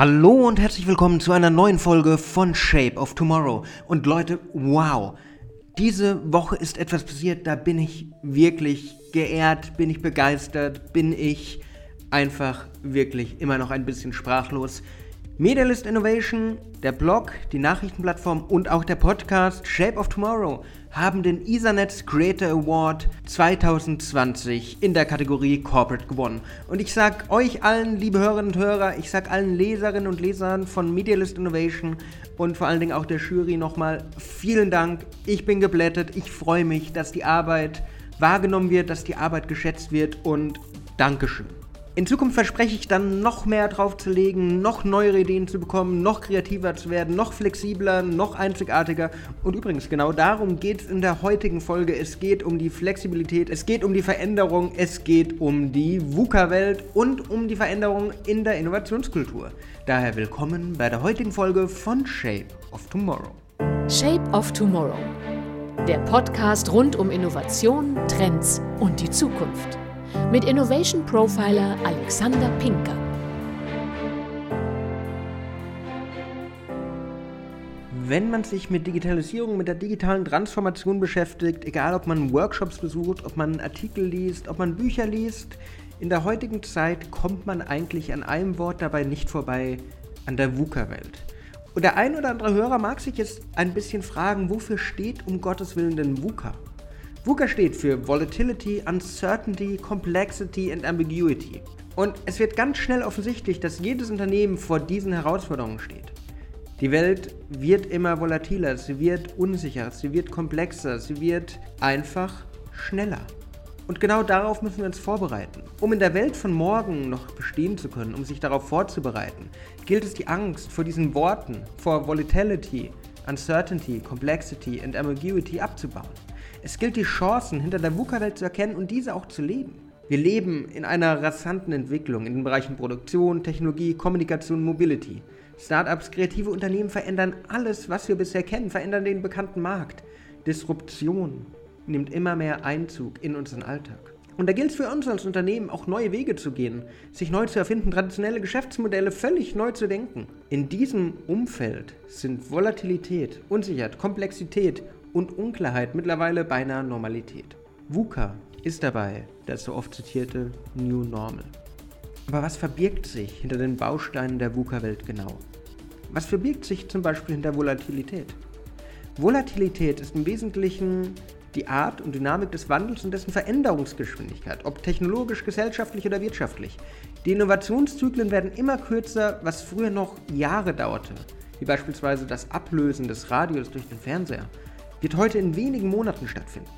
Hallo und herzlich willkommen zu einer neuen Folge von Shape of Tomorrow. Und Leute, wow, diese Woche ist etwas passiert, da bin ich wirklich geehrt, bin ich begeistert, bin ich einfach wirklich immer noch ein bisschen sprachlos. Medialist Innovation, der Blog, die Nachrichtenplattform und auch der Podcast Shape of Tomorrow haben den Ethernet Creator Award 2020 in der Kategorie Corporate gewonnen. Und ich sag euch allen, liebe Hörerinnen und Hörer, ich sag allen Leserinnen und Lesern von Medialist Innovation und vor allen Dingen auch der Jury nochmal vielen Dank. Ich bin geblättet, ich freue mich, dass die Arbeit wahrgenommen wird, dass die Arbeit geschätzt wird und Dankeschön. In Zukunft verspreche ich dann noch mehr drauf zu legen, noch neuere Ideen zu bekommen, noch kreativer zu werden, noch flexibler, noch einzigartiger. Und übrigens, genau darum geht es in der heutigen Folge. Es geht um die Flexibilität, es geht um die Veränderung, es geht um die VUCA-Welt und um die Veränderung in der Innovationskultur. Daher willkommen bei der heutigen Folge von Shape of Tomorrow. Shape of Tomorrow. Der Podcast rund um Innovation, Trends und die Zukunft mit Innovation Profiler Alexander Pinker. Wenn man sich mit Digitalisierung, mit der digitalen Transformation beschäftigt, egal ob man Workshops besucht, ob man Artikel liest, ob man Bücher liest, in der heutigen Zeit kommt man eigentlich an einem Wort dabei nicht vorbei, an der VUCA-Welt. Und der ein oder andere Hörer mag sich jetzt ein bisschen fragen, wofür steht um Gottes Willen denn VUCA? VUCA steht für Volatility, Uncertainty, Complexity and Ambiguity. Und es wird ganz schnell offensichtlich, dass jedes Unternehmen vor diesen Herausforderungen steht. Die Welt wird immer volatiler, sie wird unsicherer, sie wird komplexer, sie wird einfach schneller. Und genau darauf müssen wir uns vorbereiten. Um in der Welt von morgen noch bestehen zu können, um sich darauf vorzubereiten, gilt es die Angst vor diesen Worten, vor Volatility, Uncertainty, Complexity and Ambiguity abzubauen. Es gilt die Chancen hinter der VUCA-Welt zu erkennen und diese auch zu leben. Wir leben in einer rasanten Entwicklung in den Bereichen Produktion, Technologie, Kommunikation, Mobility. Startups, kreative Unternehmen verändern alles, was wir bisher kennen, verändern den bekannten Markt. Disruption nimmt immer mehr Einzug in unseren Alltag. Und da gilt es für uns als Unternehmen auch neue Wege zu gehen, sich neu zu erfinden, traditionelle Geschäftsmodelle völlig neu zu denken. In diesem Umfeld sind Volatilität, Unsicherheit, Komplexität und Unklarheit mittlerweile beinahe Normalität. VUCA ist dabei das so oft zitierte New Normal. Aber was verbirgt sich hinter den Bausteinen der VUCA-Welt genau? Was verbirgt sich zum Beispiel hinter Volatilität? Volatilität ist im Wesentlichen die Art und Dynamik des Wandels und dessen Veränderungsgeschwindigkeit, ob technologisch, gesellschaftlich oder wirtschaftlich. Die Innovationszyklen werden immer kürzer, was früher noch Jahre dauerte, wie beispielsweise das Ablösen des Radios durch den Fernseher wird heute in wenigen Monaten stattfinden.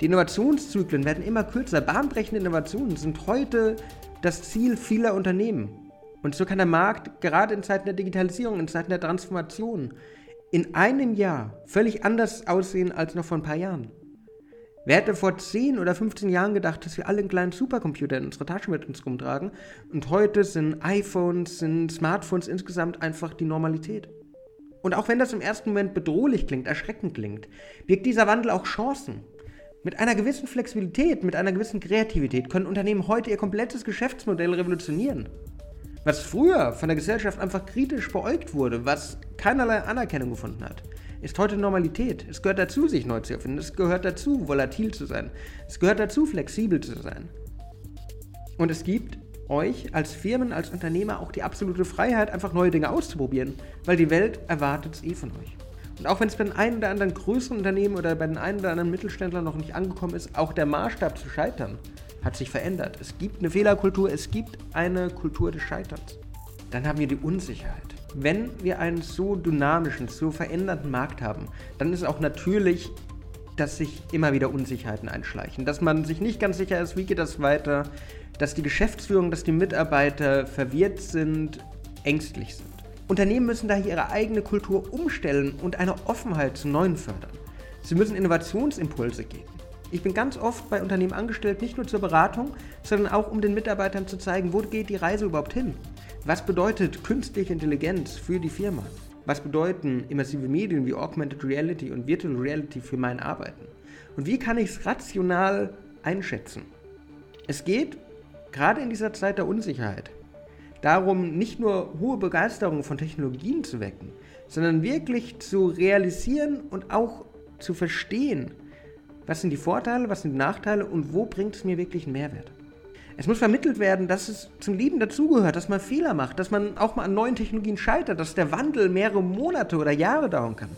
Die Innovationszyklen werden immer kürzer. Bahnbrechende Innovationen sind heute das Ziel vieler Unternehmen. Und so kann der Markt gerade in Zeiten der Digitalisierung, in Zeiten der Transformation, in einem Jahr völlig anders aussehen als noch vor ein paar Jahren. Wer hätte vor 10 oder 15 Jahren gedacht, dass wir alle einen kleinen Supercomputer in unserer Tasche mit uns rumtragen und heute sind iPhones, sind Smartphones insgesamt einfach die Normalität. Und auch wenn das im ersten Moment bedrohlich klingt, erschreckend klingt, birgt dieser Wandel auch Chancen. Mit einer gewissen Flexibilität, mit einer gewissen Kreativität können Unternehmen heute ihr komplettes Geschäftsmodell revolutionieren. Was früher von der Gesellschaft einfach kritisch beäugt wurde, was keinerlei Anerkennung gefunden hat, ist heute Normalität. Es gehört dazu, sich neu zu erfinden. Es gehört dazu, volatil zu sein. Es gehört dazu, flexibel zu sein. Und es gibt euch als Firmen, als Unternehmer auch die absolute Freiheit, einfach neue Dinge auszuprobieren, weil die Welt erwartet es eh von euch. Und auch wenn es bei den einen oder anderen größeren Unternehmen oder bei den einen oder anderen Mittelständlern noch nicht angekommen ist, auch der Maßstab zu scheitern hat sich verändert. Es gibt eine Fehlerkultur, es gibt eine Kultur des Scheiterns. Dann haben wir die Unsicherheit. Wenn wir einen so dynamischen, so veränderten Markt haben, dann ist auch natürlich, dass sich immer wieder Unsicherheiten einschleichen, dass man sich nicht ganz sicher ist, wie geht das weiter, dass die Geschäftsführung, dass die Mitarbeiter verwirrt sind, ängstlich sind. Unternehmen müssen daher ihre eigene Kultur umstellen und eine Offenheit zu Neuen fördern. Sie müssen Innovationsimpulse geben. Ich bin ganz oft bei Unternehmen angestellt, nicht nur zur Beratung, sondern auch um den Mitarbeitern zu zeigen, wo geht die Reise überhaupt hin? Was bedeutet künstliche Intelligenz für die Firma? Was bedeuten immersive Medien wie Augmented Reality und Virtual Reality für mein Arbeiten? Und wie kann ich es rational einschätzen? Es geht gerade in dieser Zeit der Unsicherheit darum, nicht nur hohe Begeisterung von Technologien zu wecken, sondern wirklich zu realisieren und auch zu verstehen, was sind die Vorteile, was sind die Nachteile und wo bringt es mir wirklich einen Mehrwert. Es muss vermittelt werden, dass es zum Leben dazugehört, dass man Fehler macht, dass man auch mal an neuen Technologien scheitert, dass der Wandel mehrere Monate oder Jahre dauern kann.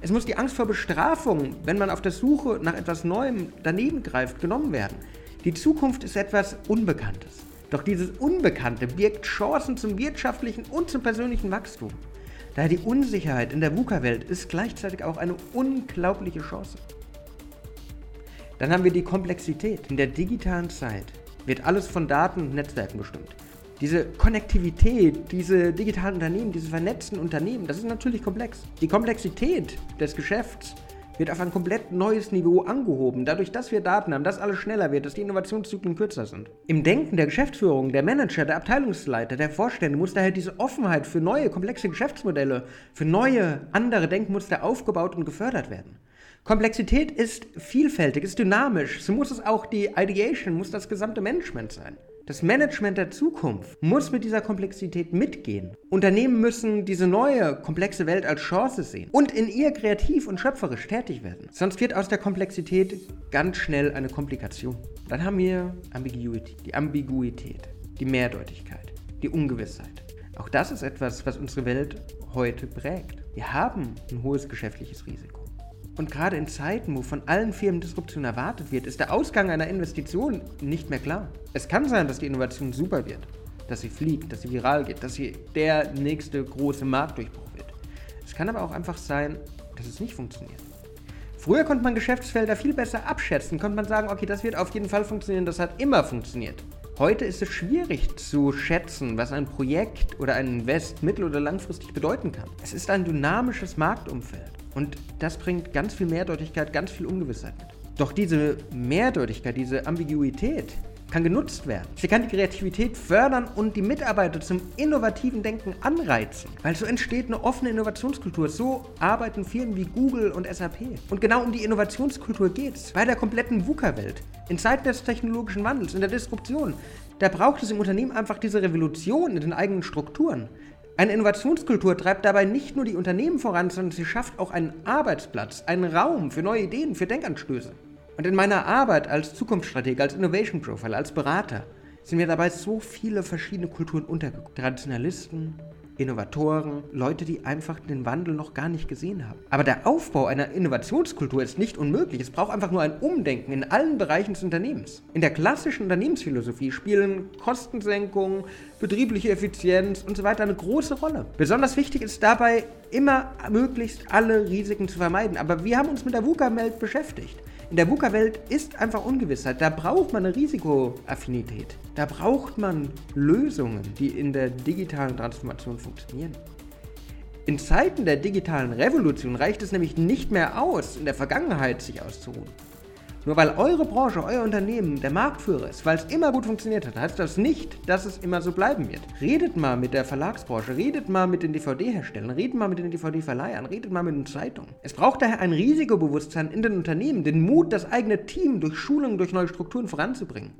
Es muss die Angst vor Bestrafung, wenn man auf der Suche nach etwas Neuem daneben greift, genommen werden. Die Zukunft ist etwas Unbekanntes. Doch dieses Unbekannte birgt Chancen zum wirtschaftlichen und zum persönlichen Wachstum. Daher die Unsicherheit in der VUCA-Welt ist gleichzeitig auch eine unglaubliche Chance. Dann haben wir die Komplexität. In der digitalen Zeit wird alles von Daten und Netzwerken bestimmt. Diese Konnektivität, diese digitalen Unternehmen, diese vernetzten Unternehmen, das ist natürlich komplex. Die Komplexität des Geschäfts wird auf ein komplett neues Niveau angehoben, dadurch, dass wir Daten haben, dass alles schneller wird, dass die Innovationszyklen kürzer sind. Im Denken der Geschäftsführung, der Manager, der Abteilungsleiter, der Vorstände muss daher diese Offenheit für neue, komplexe Geschäftsmodelle, für neue, andere Denkmuster aufgebaut und gefördert werden. Komplexität ist vielfältig, ist dynamisch. So muss es auch die Ideation, muss das gesamte Management sein. Das Management der Zukunft muss mit dieser Komplexität mitgehen. Unternehmen müssen diese neue, komplexe Welt als Chance sehen und in ihr kreativ und schöpferisch tätig werden. Sonst wird aus der Komplexität ganz schnell eine Komplikation. Dann haben wir Ambiguity, die Ambiguität, die Mehrdeutigkeit, die Ungewissheit. Auch das ist etwas, was unsere Welt heute prägt. Wir haben ein hohes geschäftliches Risiko. Und gerade in Zeiten, wo von allen Firmen Disruption erwartet wird, ist der Ausgang einer Investition nicht mehr klar. Es kann sein, dass die Innovation super wird, dass sie fliegt, dass sie viral geht, dass sie der nächste große Marktdurchbruch wird. Es kann aber auch einfach sein, dass es nicht funktioniert. Früher konnte man Geschäftsfelder viel besser abschätzen, konnte man sagen, okay, das wird auf jeden Fall funktionieren, das hat immer funktioniert. Heute ist es schwierig zu schätzen, was ein Projekt oder ein Invest mittel- oder langfristig bedeuten kann. Es ist ein dynamisches Marktumfeld. Und das bringt ganz viel Mehrdeutigkeit, ganz viel Ungewissheit mit. Doch diese Mehrdeutigkeit, diese Ambiguität kann genutzt werden. Sie kann die Kreativität fördern und die Mitarbeiter zum innovativen Denken anreizen, weil so entsteht eine offene Innovationskultur. So arbeiten Firmen wie Google und SAP. Und genau um die Innovationskultur geht es bei der kompletten VUCA-Welt. In Zeiten des technologischen Wandels, in der Disruption, da braucht es im Unternehmen einfach diese Revolution in den eigenen Strukturen. Eine Innovationskultur treibt dabei nicht nur die Unternehmen voran, sondern sie schafft auch einen Arbeitsplatz, einen Raum für neue Ideen, für Denkanstöße. Und in meiner Arbeit als Zukunftsstratege, als Innovation Profiler, als Berater sind mir dabei so viele verschiedene Kulturen untergekommen. Traditionalisten, Innovatoren, Leute, die einfach den Wandel noch gar nicht gesehen haben. Aber der Aufbau einer Innovationskultur ist nicht unmöglich. Es braucht einfach nur ein Umdenken in allen Bereichen des Unternehmens. In der klassischen Unternehmensphilosophie spielen Kostensenkung, betriebliche Effizienz und so weiter eine große Rolle. Besonders wichtig ist dabei, immer möglichst alle Risiken zu vermeiden. Aber wir haben uns mit der VUCA-Welt beschäftigt. In der VUCA-Welt ist einfach Ungewissheit. Da braucht man eine Risikoaffinität. Da braucht man Lösungen, die in der digitalen Transformation funktionieren. In Zeiten der digitalen Revolution reicht es nämlich nicht mehr aus, in der Vergangenheit sich auszuruhen. Nur weil eure Branche, euer Unternehmen der Marktführer ist, weil es immer gut funktioniert hat, heißt das nicht, dass es immer so bleiben wird. Redet mal mit der Verlagsbranche, redet mal mit den DVD-Herstellern, redet mal mit den DVD-Verleihern, redet mal mit den Zeitungen. Es braucht daher ein Risikobewusstsein in den Unternehmen, den Mut, das eigene Team durch Schulungen, durch neue Strukturen voranzubringen.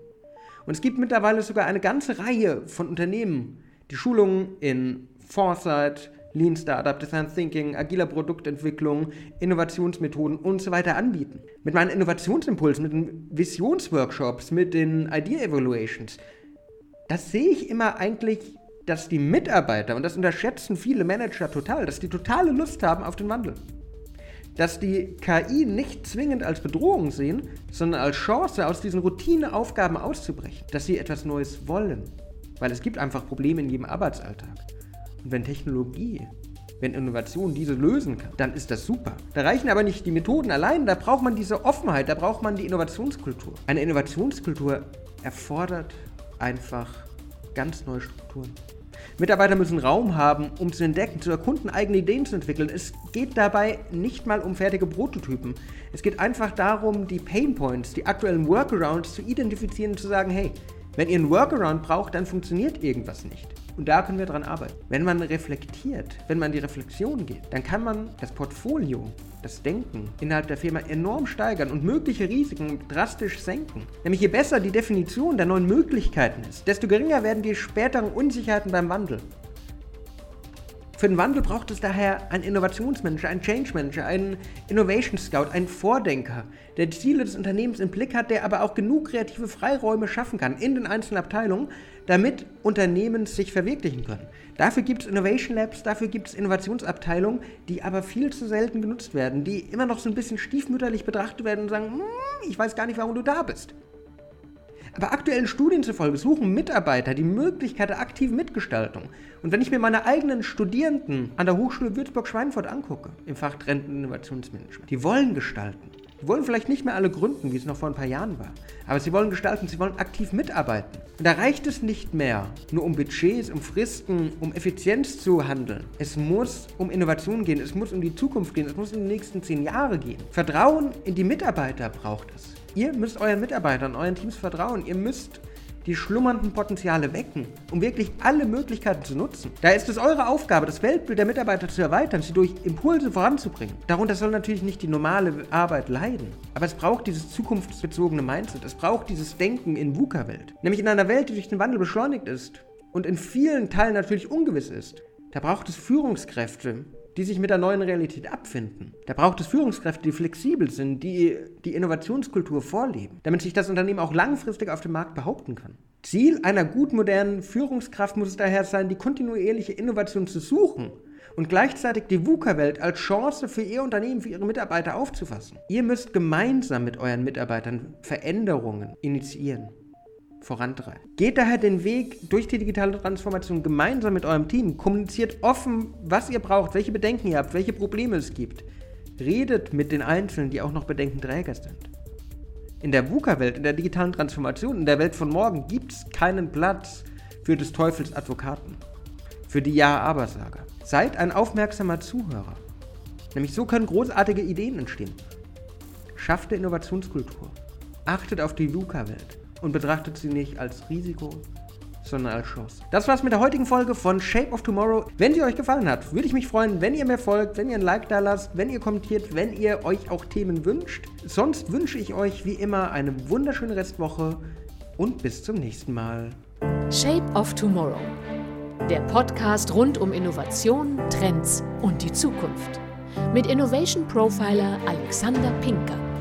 Und es gibt mittlerweile sogar eine ganze Reihe von Unternehmen, die Schulungen in Foresight, Lean Startup, Design Thinking, agiler Produktentwicklung, Innovationsmethoden und so weiter anbieten. Mit meinen Innovationsimpulsen, mit den Visionsworkshops, mit den Idea Evaluations, das sehe ich immer eigentlich, dass die Mitarbeiter, und das unterschätzen viele Manager total, dass die totale Lust haben auf den Wandel. Dass die KI nicht zwingend als Bedrohung sehen, sondern als Chance, aus diesen Routineaufgaben auszubrechen. Dass sie etwas Neues wollen. Weil es gibt einfach Probleme in jedem Arbeitsalltag. Und wenn Technologie, wenn Innovation diese lösen kann, dann ist das super. Da reichen aber nicht die Methoden allein, da braucht man diese Offenheit, da braucht man die Innovationskultur. Eine Innovationskultur erfordert einfach ganz neue Strukturen. Mitarbeiter müssen Raum haben, um zu entdecken, zu erkunden, eigene Ideen zu entwickeln. Es geht dabei nicht mal um fertige Prototypen. Es geht einfach darum, die Painpoints, die aktuellen Workarounds zu identifizieren und zu sagen, hey, wenn ihr einen Workaround braucht, dann funktioniert irgendwas nicht. Und da können wir dran arbeiten. Wenn man reflektiert, wenn man in die Reflexion geht, dann kann man das Portfolio, das Denken innerhalb der Firma enorm steigern und mögliche Risiken drastisch senken. Nämlich je besser die Definition der neuen Möglichkeiten ist, desto geringer werden die späteren Unsicherheiten beim Wandel. Für den Wandel braucht es daher einen Innovationsmanager, einen Change Manager, einen Innovation Scout, einen Vordenker, der die Ziele des Unternehmens im Blick hat, der aber auch genug kreative Freiräume schaffen kann in den einzelnen Abteilungen, damit Unternehmen sich verwirklichen können. Dafür gibt es Innovation Labs, dafür gibt es Innovationsabteilungen, die aber viel zu selten genutzt werden, die immer noch so ein bisschen stiefmütterlich betrachtet werden und sagen, hm, ich weiß gar nicht, warum du da bist. Aber aktuellen Studien zufolge suchen Mitarbeiter die Möglichkeit der aktiven Mitgestaltung. Und wenn ich mir meine eigenen Studierenden an der Hochschule Würzburg-Schweinfurt angucke, im Fach Trend- und Innovationsmanagement, die wollen gestalten. Die wollen vielleicht nicht mehr alle gründen, wie es noch vor ein paar Jahren war. Aber sie wollen gestalten, sie wollen aktiv mitarbeiten. Und da reicht es nicht mehr, nur um Budgets, um Fristen, um Effizienz zu handeln. Es muss um Innovation gehen, es muss um die Zukunft gehen, es muss in die nächsten zehn Jahre gehen. Vertrauen in die Mitarbeiter braucht es. Ihr müsst euren Mitarbeitern, euren Teams vertrauen. Ihr müsst die schlummernden Potenziale wecken, um wirklich alle Möglichkeiten zu nutzen. Da ist es eure Aufgabe, das Weltbild der Mitarbeiter zu erweitern, sie durch Impulse voranzubringen. Darunter soll natürlich nicht die normale Arbeit leiden, aber es braucht dieses zukunftsbezogene Mindset, es braucht dieses Denken in VUCA-Welt. Nämlich in einer Welt, die durch den Wandel beschleunigt ist und in vielen Teilen natürlich ungewiss ist. Da braucht es Führungskräfte, die sich mit der neuen Realität abfinden. Da braucht es Führungskräfte, die flexibel sind, die die Innovationskultur vorleben, damit sich das Unternehmen auch langfristig auf dem Markt behaupten kann. Ziel einer gut modernen Führungskraft muss es daher sein, die kontinuierliche Innovation zu suchen und gleichzeitig die VUCA-Welt als Chance für Ihr Unternehmen, für Ihre Mitarbeiter aufzufassen. Ihr müsst gemeinsam mit euren Mitarbeitern Veränderungen initiieren vorantreiben. Geht daher den Weg durch die digitale Transformation gemeinsam mit eurem Team. Kommuniziert offen, was ihr braucht, welche Bedenken ihr habt, welche Probleme es gibt. Redet mit den Einzelnen, die auch noch Bedenkenträger sind. In der VUCA-Welt, in der digitalen Transformation, in der Welt von morgen gibt es keinen Platz für des Teufels Advokaten, für die Ja-Aber-Sager. Seid ein aufmerksamer Zuhörer. Nämlich so können großartige Ideen entstehen. Schafft eine Innovationskultur. Achtet auf die VUCA-Welt und betrachtet sie nicht als Risiko, sondern als Chance. Das war's mit der heutigen Folge von Shape of Tomorrow. Wenn sie euch gefallen hat, würde ich mich freuen, wenn ihr mir folgt, wenn ihr ein Like da lasst, wenn ihr kommentiert, wenn ihr euch auch Themen wünscht. Sonst wünsche ich euch wie immer eine wunderschöne Restwoche und bis zum nächsten Mal. Shape of Tomorrow. Der Podcast rund um Innovation, Trends und die Zukunft. Mit Innovation Profiler Alexander Pinker.